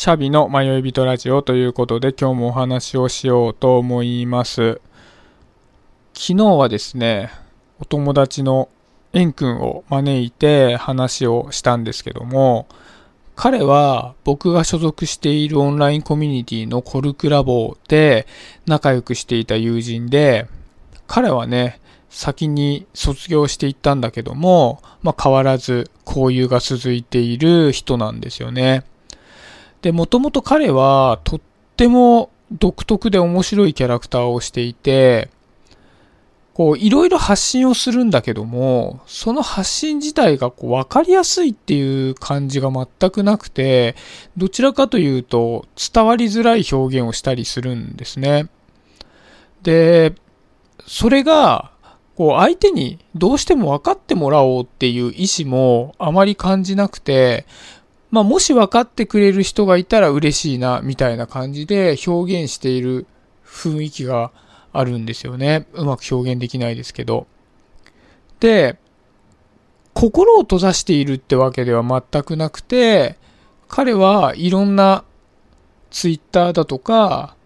シャビの迷い人ラジオということで今日もお話をしようと思います。昨日はですね、お友達のエン君を招いて話をしたんですけども、彼は僕が所属しているオンラインコミュニティのコルクラボで仲良くしていた友人で、彼はね、先に卒業していったんだけども、まあ、変わらず交友が続いている人なんですよね。で、もともと彼はとっても独特で面白いキャラクターをしていて、こう、いろいろ発信をするんだけども、その発信自体がこう分かりやすいっていう感じが全くなくて、どちらかというと伝わりづらい表現をしたりするんですね。で、それが、こう相手にどうしても分かってもらおうっていう意思もあまり感じなくて、まあもし分かってくれる人がいたら嬉しいなみたいな感じで表現している雰囲気があるんですよね。うまく表現できないですけど。で、心を閉ざしているってわけでは全くなくて、彼はいろんなツイッターだとか、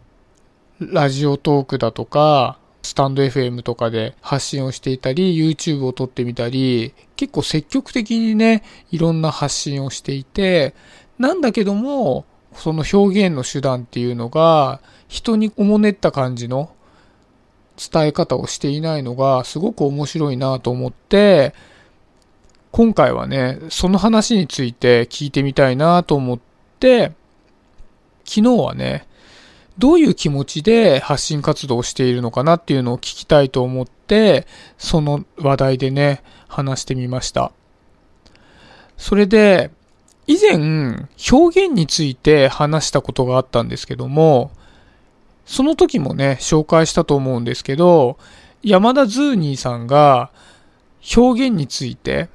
ラジオトークだとか、スタンド FM とかで発信をしていたり、YouTube を撮ってみたり、結構積極的にね、いろんな発信をしていて、なんだけども、その表現の手段っていうのが、人におもねった感じの伝え方をしていないのがすごく面白いなと思って、今回はね、その話について聞いてみたいなと思って、昨日はね、どういう気持ちで発信活動をしているのかなっていうのを聞きたいと思って、その話題でね、話してみました。それで、以前、表現について話したことがあったんですけども、その時もね、紹介したと思うんですけど、山田ズーニーさんが表現について、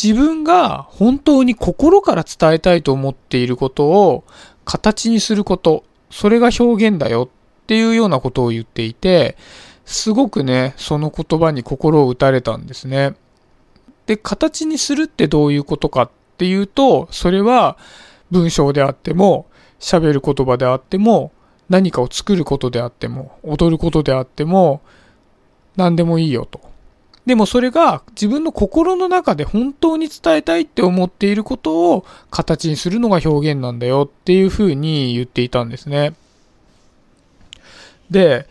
自分が本当に心から伝えたいと思っていることを形にすること、それが表現だよっていうようなことを言っていて、すごくね、その言葉に心を打たれたんですね。で、形にするってどういうことかっていうと、それは文章であっても、喋る言葉であっても、何かを作ることであっても、踊ることであっても、何でもいいよと。でもそれが自分の心の中で本当に伝えたいって思っていることを形にするのが表現なんだよっていうふうに言っていたんですね。で、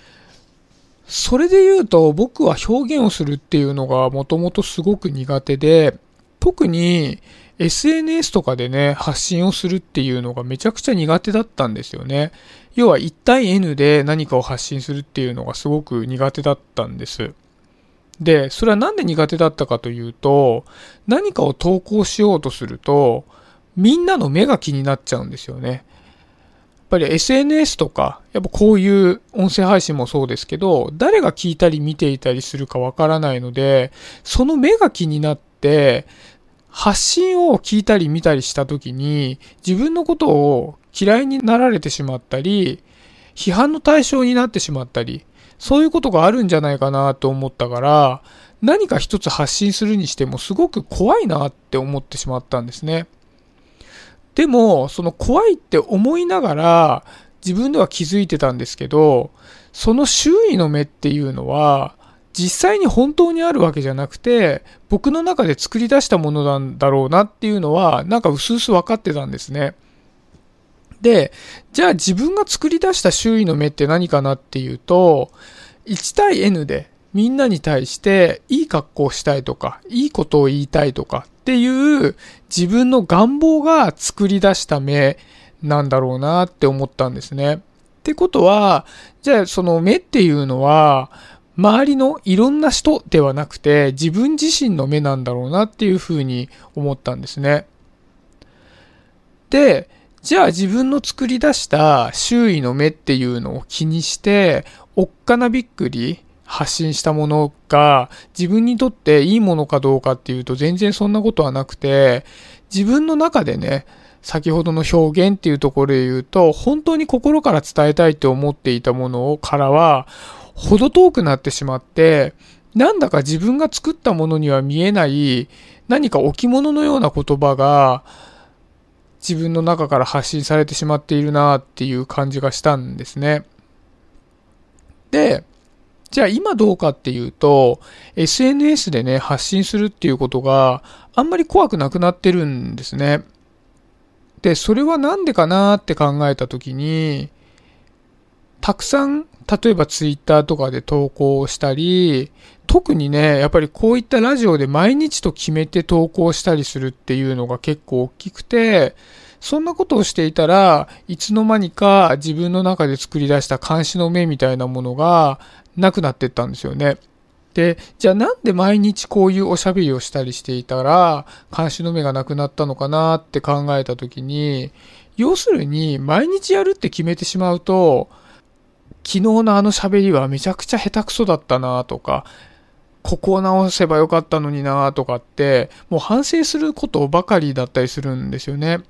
それで言うと僕は表現をするっていうのがもともとすごく苦手で、特に SNS とかでね、発信をするっていうのがめちゃくちゃ苦手だったんですよね。要は1対 N で何かを発信するっていうのがすごく苦手だったんです。で、それはなんで苦手だったかというと、何かを投稿しようとすると、みんなの目が気になっちゃうんですよね。やっぱり SNS とか、やっぱこういう音声配信もそうですけど、誰が聞いたり見ていたりするかわからないので、その目が気になって、発信を聞いたり見たりした時に自分のことを嫌いになられてしまったり、批判の対象になってしまったり、そういうことがあるんじゃないかなと思ったから、何か一つ発信するにしてもすごく怖いなって思ってしまったんですね。でも、その怖いって思いながら自分では気づいてたんですけど、その周囲の目っていうのは実際に本当にあるわけじゃなくて、僕の中で作り出したものなんだろうなっていうのは、なんか薄々分かってたんですね。で、じゃあ自分が作り出した周囲の目って何かなっていうと、1対 N でみんなに対していい格好をしたいとか、いいことを言いたいとかっていう自分の願望が作り出した目なんだろうなって思ったんですね。ってことは、じゃあその目っていうのは、周りのいろんな人ではなくて自分自身の目なんだろうなっていうふうに思ったんですね。で、じゃあ自分の作り出した周囲の目っていうのを気にして、おっかなびっくり発信したものが自分にとっていいものかどうかっていうと全然そんなことはなくて、自分の中でね、先ほどの表現っていうところで言うと、本当に心から伝えたいって思っていたものからは、程遠くなってしまって、なんだか自分が作ったものには見えない何か置物のような言葉が自分の中から発信されてしまっているなっていう感じがしたんですね。で、じゃあ今どうかっていうと、SNS でね、発信するっていうことがあんまり怖くなくなってるんですね。で、それはなんでかなって考えたときに、たくさん、例えばツイッターとかで投稿したり、特にね、やっぱりこういったラジオで毎日と決めて投稿したりするっていうのが結構大きくて、そんなことをしていたらいつの間にか自分の中で作り出した監視の目みたいなものがなくなっていったんですよね。で、じゃあなんで毎日こういうおしゃべりをしたりしていたら、監視の目がなくなったのかなって考えた時に、要するに毎日やるって決めてしまうと、昨日のあの喋りはめちゃくちゃ下手くそだったなとか、ここを直せばよかったのになとかって、もう反省することばかりだったりするんですよね。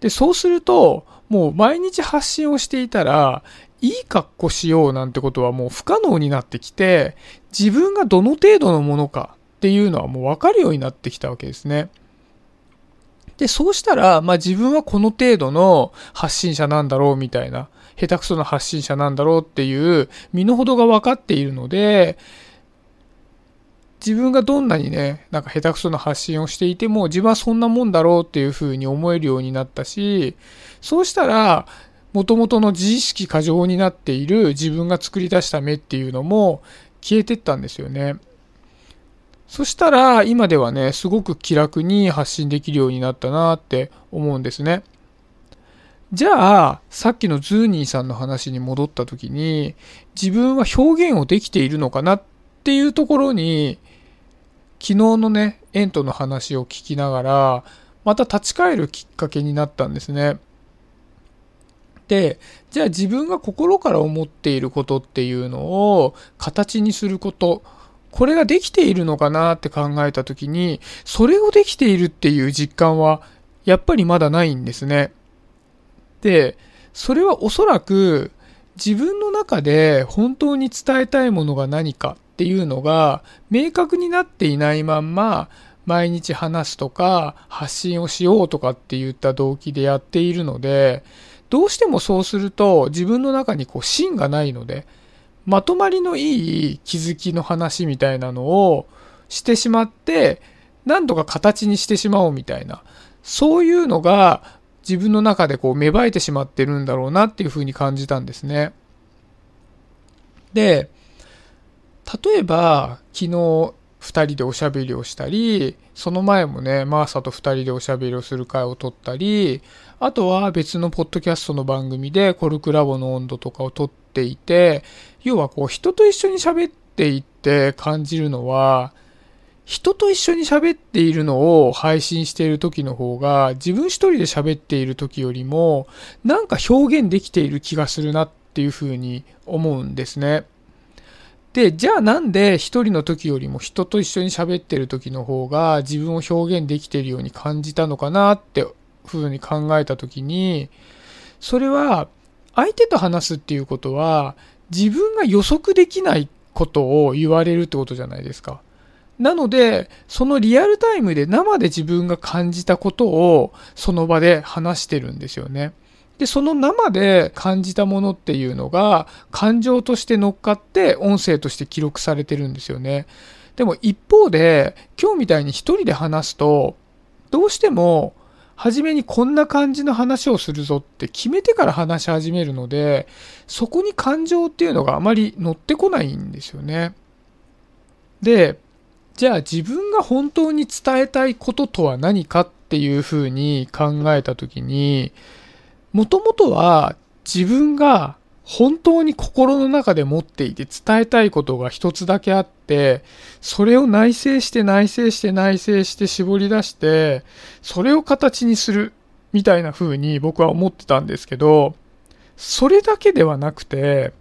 で、そうすると、もう毎日発信をしていたら、いい格好しようなんてことはもう不可能になってきて、自分がどの程度のものかっていうのはもう分かるようになってきたわけですね。で、そうしたら、まあ自分はこの程度の発信者なんだろうみたいな、下手くそな発信者なんだろうっていう身の程が分かっているので、自分がどんなにね、なんか下手くそな発信をしていても、自分はそんなもんだろうっていうふうに思えるようになったし、そうしたら、元々の自意識過剰になっている自分が作り出した目っていうのも消えてったんですよね。そしたら、今ではね、すごく気楽に発信できるようになったなって思うんですね。じゃあ、さっきのズーニーさんの話に戻った時に、自分は表現をできているのかなっていうところに、昨日のね、エントの話を聞きながら、また立ち返るきっかけになったんですね。で、じゃあ自分が心から思っていることっていうのを形にすること、これができているのかなって考えた時に、それをできているっていう実感はやっぱりまだないんですね。で、それはおそらく自分の中で本当に伝えたいものが何かっていうのが明確になっていないまんま毎日話すとか発信をしようとかって言った動機でやっているのでどうしてもそうすると自分の中にこう芯がないのでまとまりのいい気づきの話みたいなのをしてしまって何とか形にしてしまおうみたいなそういうのが自分の中でこう芽生えてしまってるんだろうなっていうふうに感じたんですね。で、例えば、昨日2人でおしゃべりをしたり、その前もね、マーサと2人でおしゃべりをする会を撮ったり、あとは別のポッドキャストの番組でコルクラボの温度とかを撮っていて、要はこう人と一緒に喋っていって感じるのは、人と一緒に喋っているのを配信している時の方が自分一人で喋っている時よりもなんか表現できている気がするなっていうふうに思うんですね。で、じゃあなんで一人の時よりも人と一緒に喋っている時の方が自分を表現できているように感じたのかなってふうに考えた時に、それは相手と話すっていうことは自分が予測できないことを言われるってことじゃないですか。なので、そのリアルタイムで生で自分が感じたことをその場で話してるんですよね。で、その生で感じたものっていうのが感情として乗っかって音声として記録されてるんですよね。でも一方で今日みたいに一人で話すとどうしても初めにこんな感じの話をするぞって決めてから話し始めるのでそこに感情っていうのがあまり乗ってこないんですよね。で、じゃあ自分が本当に伝えたいこととは何かっていうふうに考えたときにもともとは自分が本当に心の中で持っていて伝えたいことが一つだけあって、それを内省して内省して内省して絞り出して、それを形にするみたいな風に僕は思ってたんですけど、それだけではなくて、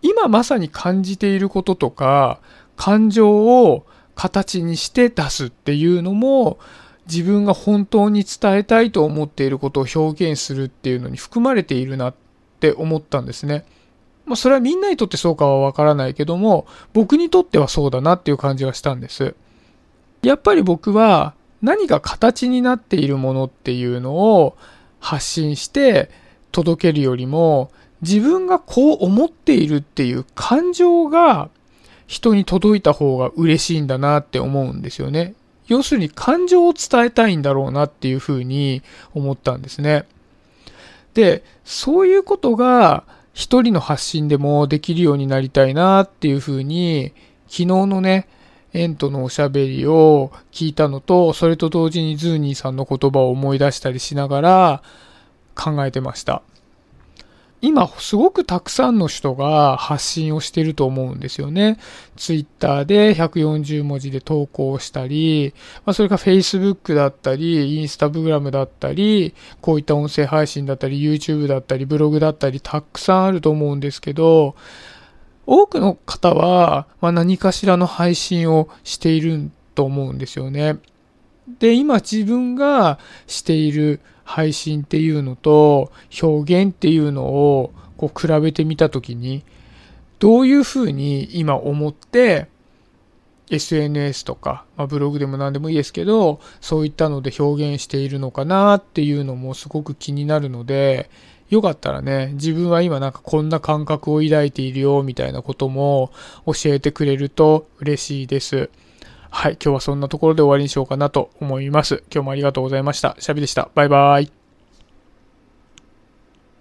今まさに感じていることとか、感情を形にして出すっていうのも、自分が本当に伝えたいと思っていることを表現するっていうのに含まれているなって思ったんですね。まあ、それはみんなにとってそうかはわからないけども、僕にとってはそうだなっていう感じがしたんです。やっぱり僕は何か形になっているものっていうのを発信して届けるよりも自分がこう思っているっていう感情が人に届いた方が嬉しいんだなって思うんですよね。要するに感情を伝えたいんだろうなっていうふうに思ったんですね。で、そういうことが一人の発信でもできるようになりたいなっていうふうに、昨日のね、エントのおしゃべりを聞いたのと、それと同時にズーニーさんの言葉を思い出したりしながら考えてました。今すごくたくさんの人が発信をしていると思うんですよね。ツイッターで140文字で投稿したり、まあ、それから Facebook だったり、インスタグラムだったり、こういった音声配信だったり、YouTube だったり、ブログだったり、たくさんあると思うんですけど、多くの方は、ま、何かしらの配信をしていると思うんですよね。で、今自分がしている配信っていうのと表現っていうのをこう比べてみたときに、どういうふうに今思って SNS とか、まあ、ブログでも何でもいいですけど、そういったので表現しているのかなっていうのもすごく気になるので、よかったらね、自分は今なんかこんな感覚を抱いているよみたいなことも教えてくれると嬉しいです。はい、今日はそんなところで終わりにしようかなと思います。今日もありがとうございました。シャビでした。バイバーイ。